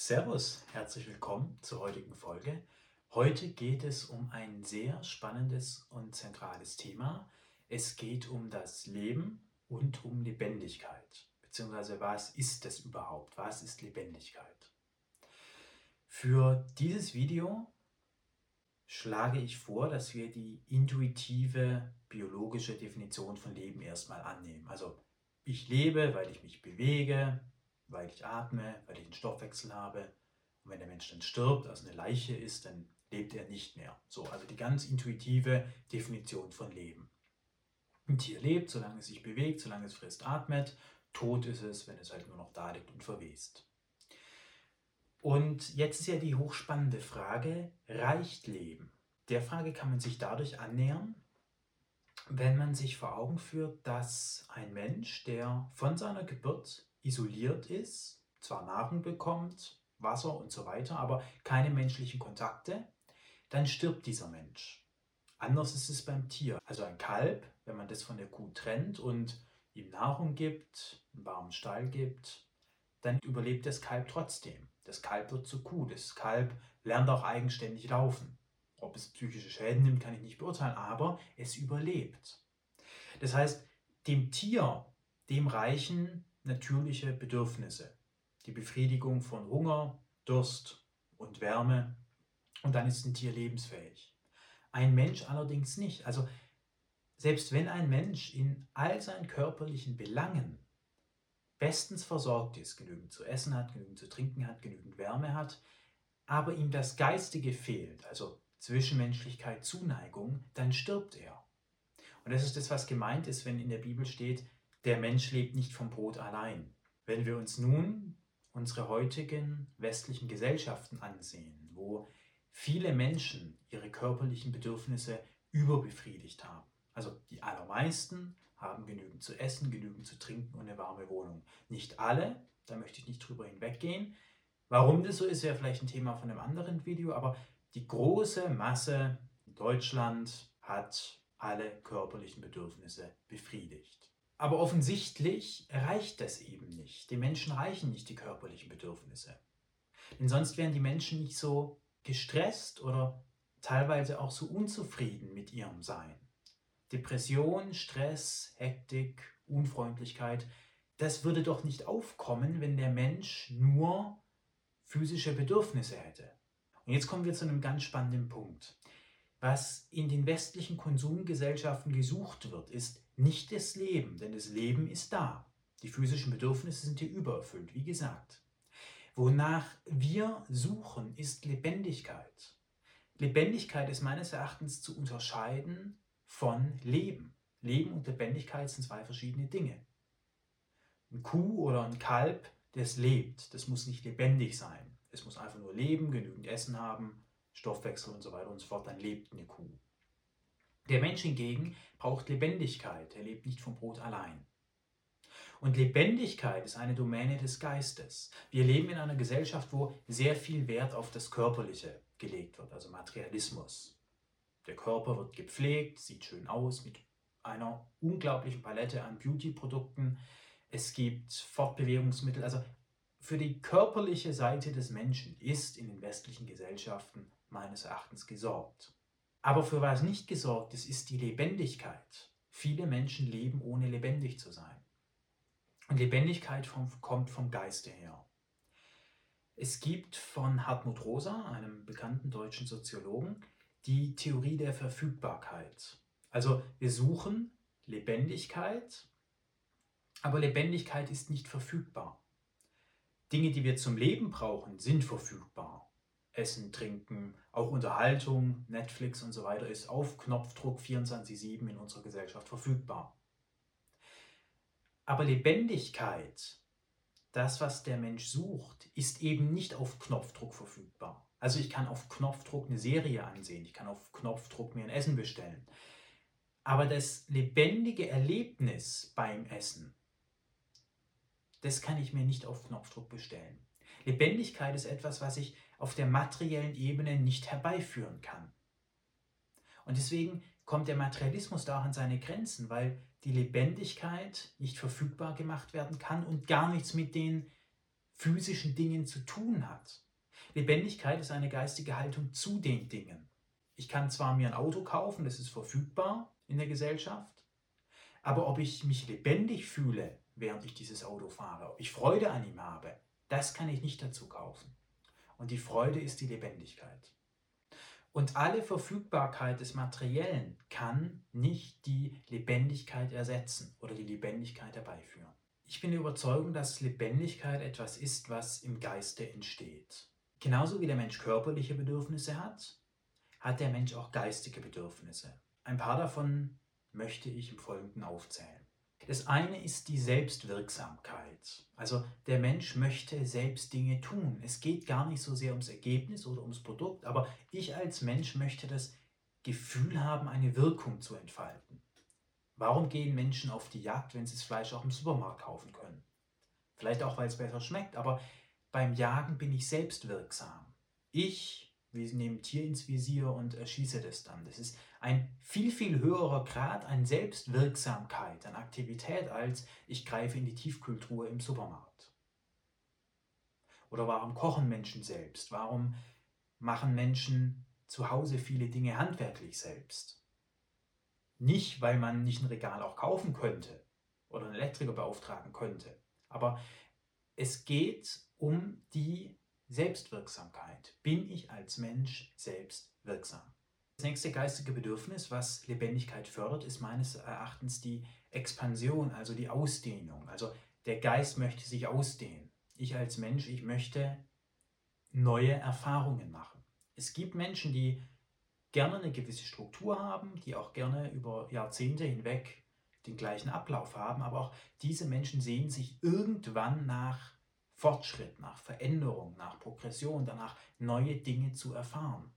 Servus, herzlich willkommen zur heutigen Folge. Heute geht es um ein sehr spannendes und zentrales Thema. Es geht um das Leben und um Lebendigkeit. Beziehungsweise was ist es überhaupt? Was ist Lebendigkeit? Für dieses Video schlage ich vor, dass wir die intuitive biologische Definition von Leben erstmal annehmen. Also ich lebe, weil ich mich bewege, weil ich atme, weil ich einen Stoffwechsel habe. Und wenn der Mensch dann stirbt, also eine Leiche ist, dann lebt er nicht mehr. So, also die ganz intuitive Definition von Leben. Ein Tier lebt, solange es sich bewegt, solange es frisst, atmet. Tot ist es, wenn es halt nur noch da liegt und verwest. Und jetzt ist ja die hochspannende Frage, reicht Leben? Der Frage kann man sich dadurch annähern, wenn man sich vor Augen führt, dass ein Mensch, der von seiner Geburt isoliert ist, zwar Nahrung bekommt, Wasser und so weiter, aber keine menschlichen Kontakte, dann stirbt dieser Mensch. Anders ist es beim Tier. Also ein Kalb, wenn man das von der Kuh trennt und ihm Nahrung gibt, einen warmen Stall gibt, dann überlebt das Kalb trotzdem. Das Kalb wird zur Kuh. Das Kalb lernt auch eigenständig laufen. Ob es psychische Schäden nimmt, kann ich nicht beurteilen, aber es überlebt. Das heißt, dem Tier, dem reichen natürliche Bedürfnisse. Die Befriedigung von Hunger, Durst und Wärme. Und dann ist ein Tier lebensfähig. Ein Mensch allerdings nicht. Also selbst wenn ein Mensch in all seinen körperlichen Belangen bestens versorgt ist, genügend zu essen hat, genügend zu trinken hat, genügend Wärme hat, aber ihm das Geistige fehlt, also Zwischenmenschlichkeit, Zuneigung, dann stirbt er. Und das ist das, was gemeint ist, wenn in der Bibel steht, der Mensch lebt nicht vom Brot allein. Wenn wir uns nun unsere heutigen westlichen Gesellschaften ansehen, wo viele Menschen ihre körperlichen Bedürfnisse überbefriedigt haben. Also die allermeisten haben genügend zu essen, genügend zu trinken und eine warme Wohnung. Nicht alle, da möchte ich nicht drüber hinweggehen. Warum das so ist, wäre vielleicht ein Thema von einem anderen Video, aber die große Masse in Deutschland hat alle körperlichen Bedürfnisse befriedigt. Aber offensichtlich reicht das eben nicht. Den Menschen reichen nicht die körperlichen Bedürfnisse. Denn sonst wären die Menschen nicht so gestresst oder teilweise auch so unzufrieden mit ihrem Sein. Depression, Stress, Hektik, Unfreundlichkeit, das würde doch nicht aufkommen, wenn der Mensch nur physische Bedürfnisse hätte. Und jetzt kommen wir zu einem ganz spannenden Punkt. Was in den westlichen Konsumgesellschaften gesucht wird, ist nicht das Leben, denn das Leben ist da. Die physischen Bedürfnisse sind hier übererfüllt, wie gesagt. Wonach wir suchen, ist Lebendigkeit. Lebendigkeit ist meines Erachtens zu unterscheiden von Leben. Leben und Lebendigkeit sind zwei verschiedene Dinge. Ein Kuh oder ein Kalb, das lebt, das muss nicht lebendig sein. Es muss einfach nur leben, genügend Essen haben, Stoffwechsel und so weiter und so fort, dann lebt eine Kuh. Der Mensch hingegen braucht Lebendigkeit, er lebt nicht vom Brot allein. Und Lebendigkeit ist eine Domäne des Geistes. Wir leben in einer Gesellschaft, wo sehr viel Wert auf das Körperliche gelegt wird, also Materialismus. Der Körper wird gepflegt, sieht schön aus, mit einer unglaublichen Palette an Beauty-Produkten. Es gibt Fortbewegungsmittel. Also für die körperliche Seite des Menschen ist in den westlichen Gesellschaften meines Erachtens gesorgt. Aber für was nicht gesorgt ist, ist die Lebendigkeit. Viele Menschen leben ohne lebendig zu sein. Und Lebendigkeit vom, kommt vom Geiste her. Es gibt von Hartmut Rosa, einem bekannten deutschen Soziologen, die Theorie der Verfügbarkeit. Also wir suchen Lebendigkeit, aber Lebendigkeit ist nicht verfügbar. Dinge, die wir zum Leben brauchen, sind verfügbar. Essen, Trinken, auch Unterhaltung, Netflix und so weiter ist auf Knopfdruck 24-7 in unserer Gesellschaft verfügbar. Aber Lebendigkeit, das, was der Mensch sucht, ist eben nicht auf Knopfdruck verfügbar. Also ich kann auf Knopfdruck eine Serie ansehen, ich kann auf Knopfdruck mir ein Essen bestellen. Aber das lebendige Erlebnis beim Essen, das kann ich mir nicht auf Knopfdruck bestellen. Lebendigkeit ist etwas, was ich auf der materiellen Ebene nicht herbeiführen kann. Und deswegen kommt der Materialismus da auch an seine Grenzen, weil die Lebendigkeit nicht verfügbar gemacht werden kann und gar nichts mit den physischen Dingen zu tun hat. Lebendigkeit ist eine geistige Haltung zu den Dingen. Ich kann zwar mir ein Auto kaufen, das ist verfügbar in der Gesellschaft, aber ob ich mich lebendig fühle, während ich dieses Auto fahre, ob ich Freude an ihm habe, das kann ich nicht dazu kaufen. Und die Freude ist die Lebendigkeit. Und alle Verfügbarkeit des Materiellen kann nicht die Lebendigkeit ersetzen oder die Lebendigkeit herbeiführen. Ich bin der Überzeugung, dass Lebendigkeit etwas ist, was im Geiste entsteht. Genauso wie der Mensch körperliche Bedürfnisse hat, hat der Mensch auch geistige Bedürfnisse. Ein paar davon möchte ich im Folgenden aufzählen. Das eine ist die Selbstwirksamkeit. Also der Mensch möchte selbst Dinge tun. Es geht gar nicht so sehr ums Ergebnis oder ums Produkt, aber ich als Mensch möchte das Gefühl haben, eine Wirkung zu entfalten. Warum gehen Menschen auf die Jagd, wenn sie das Fleisch auch im Supermarkt kaufen können? Vielleicht auch, weil es besser schmeckt, aber beim Jagen bin ich selbstwirksam. Ich nehme Tier ins Visier und erschieße das dann. Das ist ein viel, viel höherer Grad an Selbstwirksamkeit, an Aktivität, als ich greife in die Tiefkultur im Supermarkt. Oder warum kochen Menschen selbst? Warum machen Menschen zu Hause viele Dinge handwerklich selbst? Nicht, weil man nicht ein Regal auch kaufen könnte oder einen Elektriker beauftragen könnte, aber es geht um die Selbstwirksamkeit. Bin ich als Mensch selbst wirksam? Das nächste geistige Bedürfnis, was Lebendigkeit fördert, ist meines Erachtens die Expansion, also die Ausdehnung. Also der Geist möchte sich ausdehnen. Ich als Mensch, ich möchte neue Erfahrungen machen. Es gibt Menschen, die gerne eine gewisse Struktur haben, die auch gerne über Jahrzehnte hinweg den gleichen Ablauf haben, aber auch diese Menschen sehen sich irgendwann nach Fortschritt, nach Veränderung, nach Progression, danach neue Dinge zu erfahren.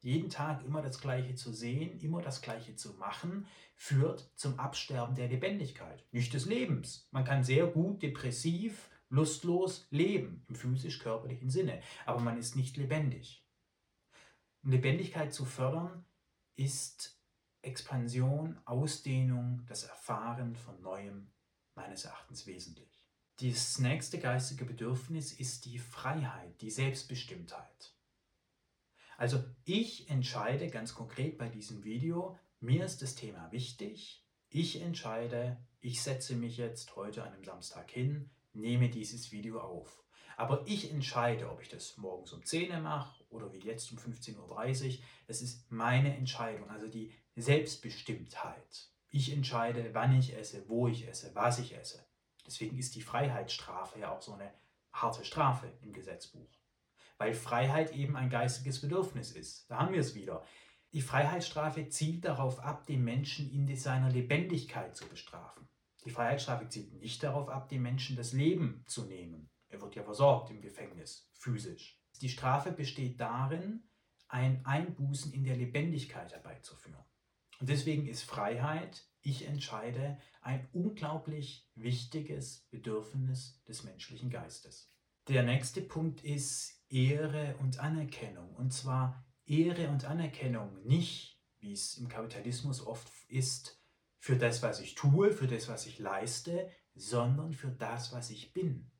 Jeden Tag immer das Gleiche zu sehen, immer das Gleiche zu machen, führt zum Absterben der Lebendigkeit, nicht des Lebens. Man kann sehr gut depressiv, lustlos leben, im physisch-körperlichen Sinne, aber man ist nicht lebendig. Um Lebendigkeit zu fördern, ist Expansion, Ausdehnung, das Erfahren von Neuem meines Erachtens wesentlich. Das nächste geistige Bedürfnis ist die Freiheit, die Selbstbestimmtheit. Also ich entscheide ganz konkret bei diesem Video, mir ist das Thema wichtig, ich entscheide, ich setze mich jetzt heute an einem Samstag hin, nehme dieses Video auf. Aber ich entscheide, ob ich das morgens um 10 Uhr mache oder wie jetzt um 15.30 Uhr. Das ist meine Entscheidung, also die Selbstbestimmtheit. Ich entscheide, wann ich esse, wo ich esse, was ich esse. Deswegen ist die Freiheitsstrafe ja auch so eine harte Strafe im Gesetzbuch. Weil Freiheit eben ein geistiges Bedürfnis ist. Da haben wir es wieder. Die Freiheitsstrafe zielt darauf ab, den Menschen in seiner Lebendigkeit zu bestrafen. Die Freiheitsstrafe zielt nicht darauf ab, dem Menschen das Leben zu nehmen. Er wird ja versorgt im Gefängnis, physisch. Die Strafe besteht darin, ein Einbußen in der Lebendigkeit herbeizuführen. Und deswegen ist Freiheit, ich entscheide, ein unglaublich wichtiges Bedürfnis des menschlichen Geistes. Der nächste Punkt ist Ehre und Anerkennung. Und zwar Ehre und Anerkennung nicht, wie es im Kapitalismus oft ist, für das, was ich tue, für das, was ich leiste, sondern für das, was ich bin.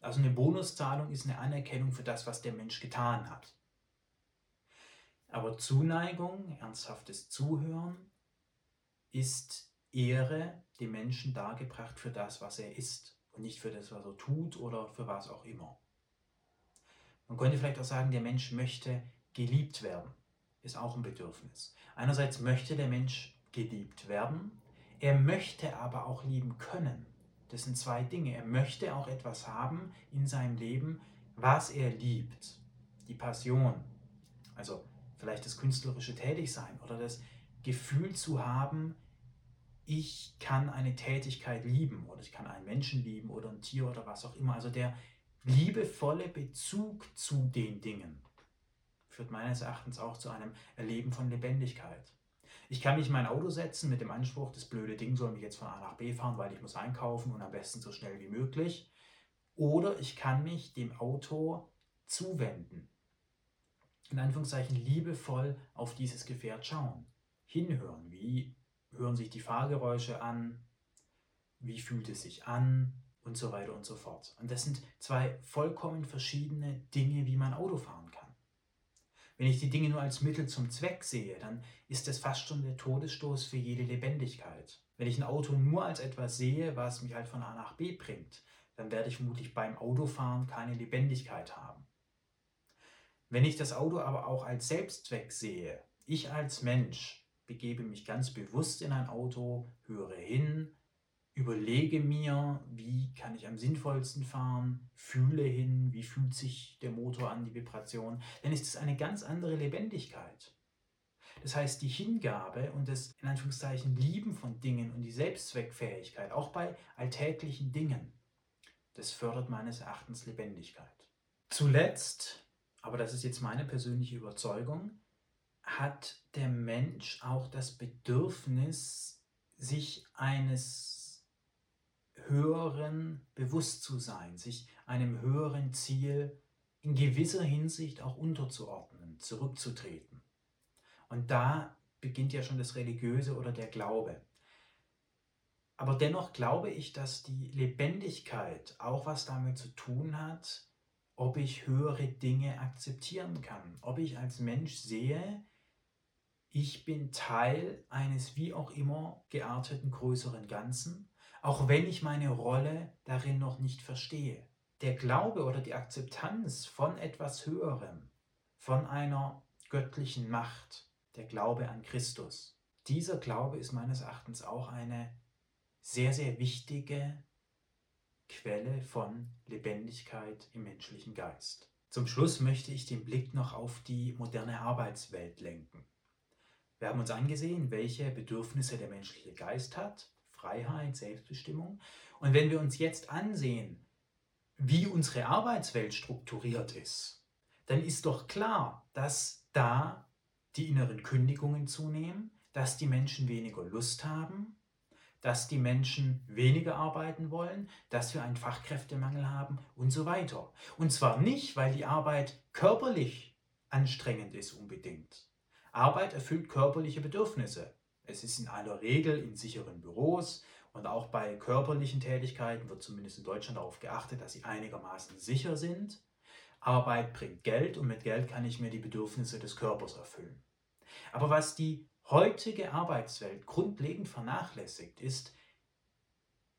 Also eine Bonuszahlung ist eine Anerkennung für das, was der Mensch getan hat. Aber Zuneigung, ernsthaftes Zuhören ist Ehre dem Menschen dargebracht für das, was er ist und nicht für das, was er tut oder für was auch immer. Man könnte vielleicht auch sagen, der Mensch möchte geliebt werden, ist auch ein Bedürfnis. Einerseits möchte der Mensch geliebt werden, er möchte aber auch lieben können. Das sind zwei Dinge. Er möchte auch etwas haben in seinem Leben, was er liebt. Die Passion, also vielleicht das künstlerische Tätigsein oder das Gefühl zu haben, ich kann eine Tätigkeit lieben oder ich kann einen Menschen lieben oder ein Tier oder was auch immer. Also der liebevolle Bezug zu den Dingen führt meines Erachtens auch zu einem Erleben von Lebendigkeit. Ich kann mich in mein Auto setzen mit dem Anspruch, das blöde Ding soll mich jetzt von A nach B fahren, weil ich muss einkaufen und am besten so schnell wie möglich. Oder ich kann mich dem Auto zuwenden. In Anführungszeichen liebevoll auf dieses Gefährt schauen. Hinhören, wie hören sich die Fahrgeräusche an, wie fühlt es sich an und so weiter und so fort. Und das sind zwei vollkommen verschiedene Dinge, wie man Auto fahren kann. Wenn ich die Dinge nur als Mittel zum Zweck sehe, dann ist das fast schon der Todesstoß für jede Lebendigkeit. Wenn ich ein Auto nur als etwas sehe, was mich halt von A nach B bringt, dann werde ich vermutlich beim Autofahren keine Lebendigkeit haben. Wenn ich das Auto aber auch als Selbstzweck sehe, ich als Mensch begebe mich ganz bewusst in ein Auto, höre hin, überlege mir, wie kann ich am sinnvollsten fahren, fühle hin, wie fühlt sich der Motor an, die Vibration, dann ist es eine ganz andere Lebendigkeit. Das heißt, die Hingabe und das in Anführungszeichen Lieben von Dingen und die Selbstzweckfähigkeit, auch bei alltäglichen Dingen, das fördert meines Erachtens Lebendigkeit. Zuletzt, aber das ist jetzt meine persönliche Überzeugung, hat der Mensch auch das Bedürfnis, sich eines höheren bewusst zu sein, sich einem höheren Ziel in gewisser Hinsicht auch unterzuordnen, zurückzutreten. Und da beginnt ja schon das Religiöse oder der Glaube. Aber dennoch glaube ich, dass die Lebendigkeit auch was damit zu tun hat, ob ich höhere Dinge akzeptieren kann, ob ich als Mensch sehe, ich bin Teil eines wie auch immer gearteten größeren Ganzen auch wenn ich meine Rolle darin noch nicht verstehe. Der Glaube oder die Akzeptanz von etwas Höherem, von einer göttlichen Macht, der Glaube an Christus, dieser Glaube ist meines Erachtens auch eine sehr, sehr wichtige Quelle von Lebendigkeit im menschlichen Geist. Zum Schluss möchte ich den Blick noch auf die moderne Arbeitswelt lenken. Wir haben uns angesehen, welche Bedürfnisse der menschliche Geist hat Freiheit, Selbstbestimmung. Und wenn wir uns jetzt ansehen, wie unsere Arbeitswelt strukturiert ist, dann ist doch klar, dass da die inneren Kündigungen zunehmen, dass die Menschen weniger Lust haben, dass die Menschen weniger arbeiten wollen, dass wir einen Fachkräftemangel haben und so weiter. Und zwar nicht, weil die Arbeit körperlich anstrengend ist unbedingt. Arbeit erfüllt körperliche Bedürfnisse. Es ist in aller Regel in sicheren Büros und auch bei körperlichen Tätigkeiten wird zumindest in Deutschland darauf geachtet, dass sie einigermaßen sicher sind. Arbeit bringt Geld und mit Geld kann ich mir die Bedürfnisse des Körpers erfüllen. Aber was die heutige Arbeitswelt grundlegend vernachlässigt, ist,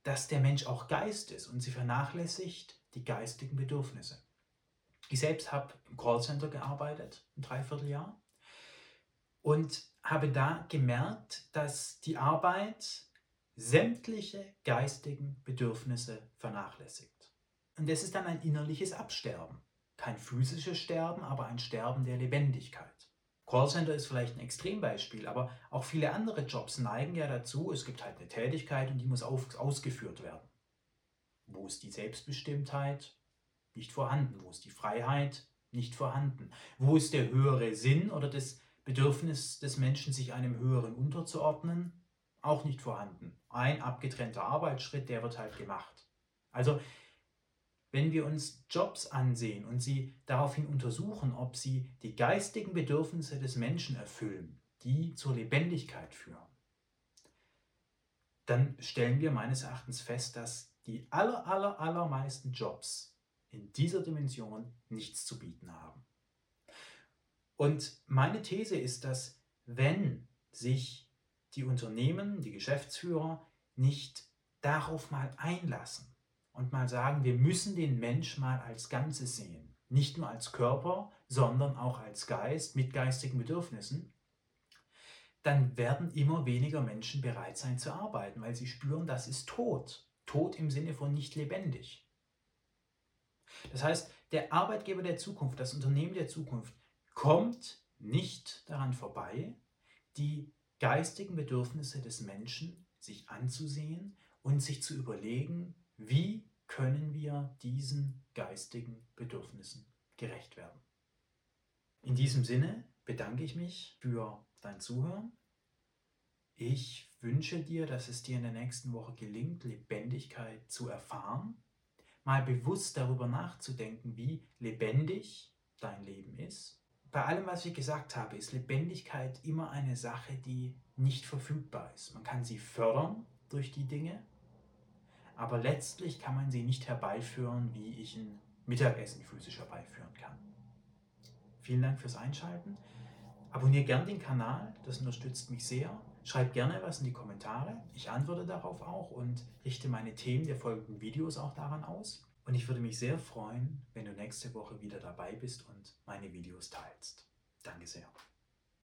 dass der Mensch auch Geist ist und sie vernachlässigt die geistigen Bedürfnisse. Ich selbst habe im Callcenter gearbeitet, ein Dreivierteljahr, und habe da gemerkt, dass die Arbeit sämtliche geistigen Bedürfnisse vernachlässigt. Und das ist dann ein innerliches Absterben. Kein physisches Sterben, aber ein Sterben der Lebendigkeit. Callcenter ist vielleicht ein Extrembeispiel, aber auch viele andere Jobs neigen ja dazu, es gibt halt eine Tätigkeit und die muss auf, ausgeführt werden. Wo ist die Selbstbestimmtheit? Nicht vorhanden. Wo ist die Freiheit? Nicht vorhanden. Wo ist der höhere Sinn oder das Bedürfnis des Menschen, sich einem Höheren unterzuordnen, auch nicht vorhanden. Ein abgetrennter Arbeitsschritt, der wird halt gemacht. Also, wenn wir uns Jobs ansehen und sie daraufhin untersuchen, ob sie die geistigen Bedürfnisse des Menschen erfüllen, die zur Lebendigkeit führen, dann stellen wir meines Erachtens fest, dass die aller, aller, allermeisten Jobs in dieser Dimension nichts zu bieten haben. Und meine These ist, dass wenn sich die Unternehmen, die Geschäftsführer nicht darauf mal einlassen und mal sagen, wir müssen den Mensch mal als Ganzes sehen, nicht nur als Körper, sondern auch als Geist mit geistigen Bedürfnissen, dann werden immer weniger Menschen bereit sein zu arbeiten, weil sie spüren, das ist tot. Tot im Sinne von nicht lebendig. Das heißt, der Arbeitgeber der Zukunft, das Unternehmen der Zukunft kommt nicht daran vorbei, die geistigen Bedürfnisse des Menschen sich anzusehen und sich zu überlegen, wie können wir diesen geistigen Bedürfnissen gerecht werden. In diesem Sinne bedanke ich mich für dein Zuhören. Ich wünsche dir, dass es dir in der nächsten Woche gelingt, Lebendigkeit zu erfahren, mal bewusst darüber nachzudenken, wie lebendig dein Leben ist bei allem, was ich gesagt habe, ist Lebendigkeit immer eine Sache, die nicht verfügbar ist. Man kann sie fördern durch die Dinge, aber letztlich kann man sie nicht herbeiführen, wie ich ein Mittagessen physisch herbeiführen kann. Vielen Dank fürs Einschalten. Abonniere gern den Kanal, das unterstützt mich sehr. Schreib gerne was in die Kommentare. Ich antworte darauf auch und richte meine Themen der folgenden Videos auch daran aus. Und ich würde mich sehr freuen, wenn du nächste Woche wieder dabei bist und meine Videos teilst. Danke sehr.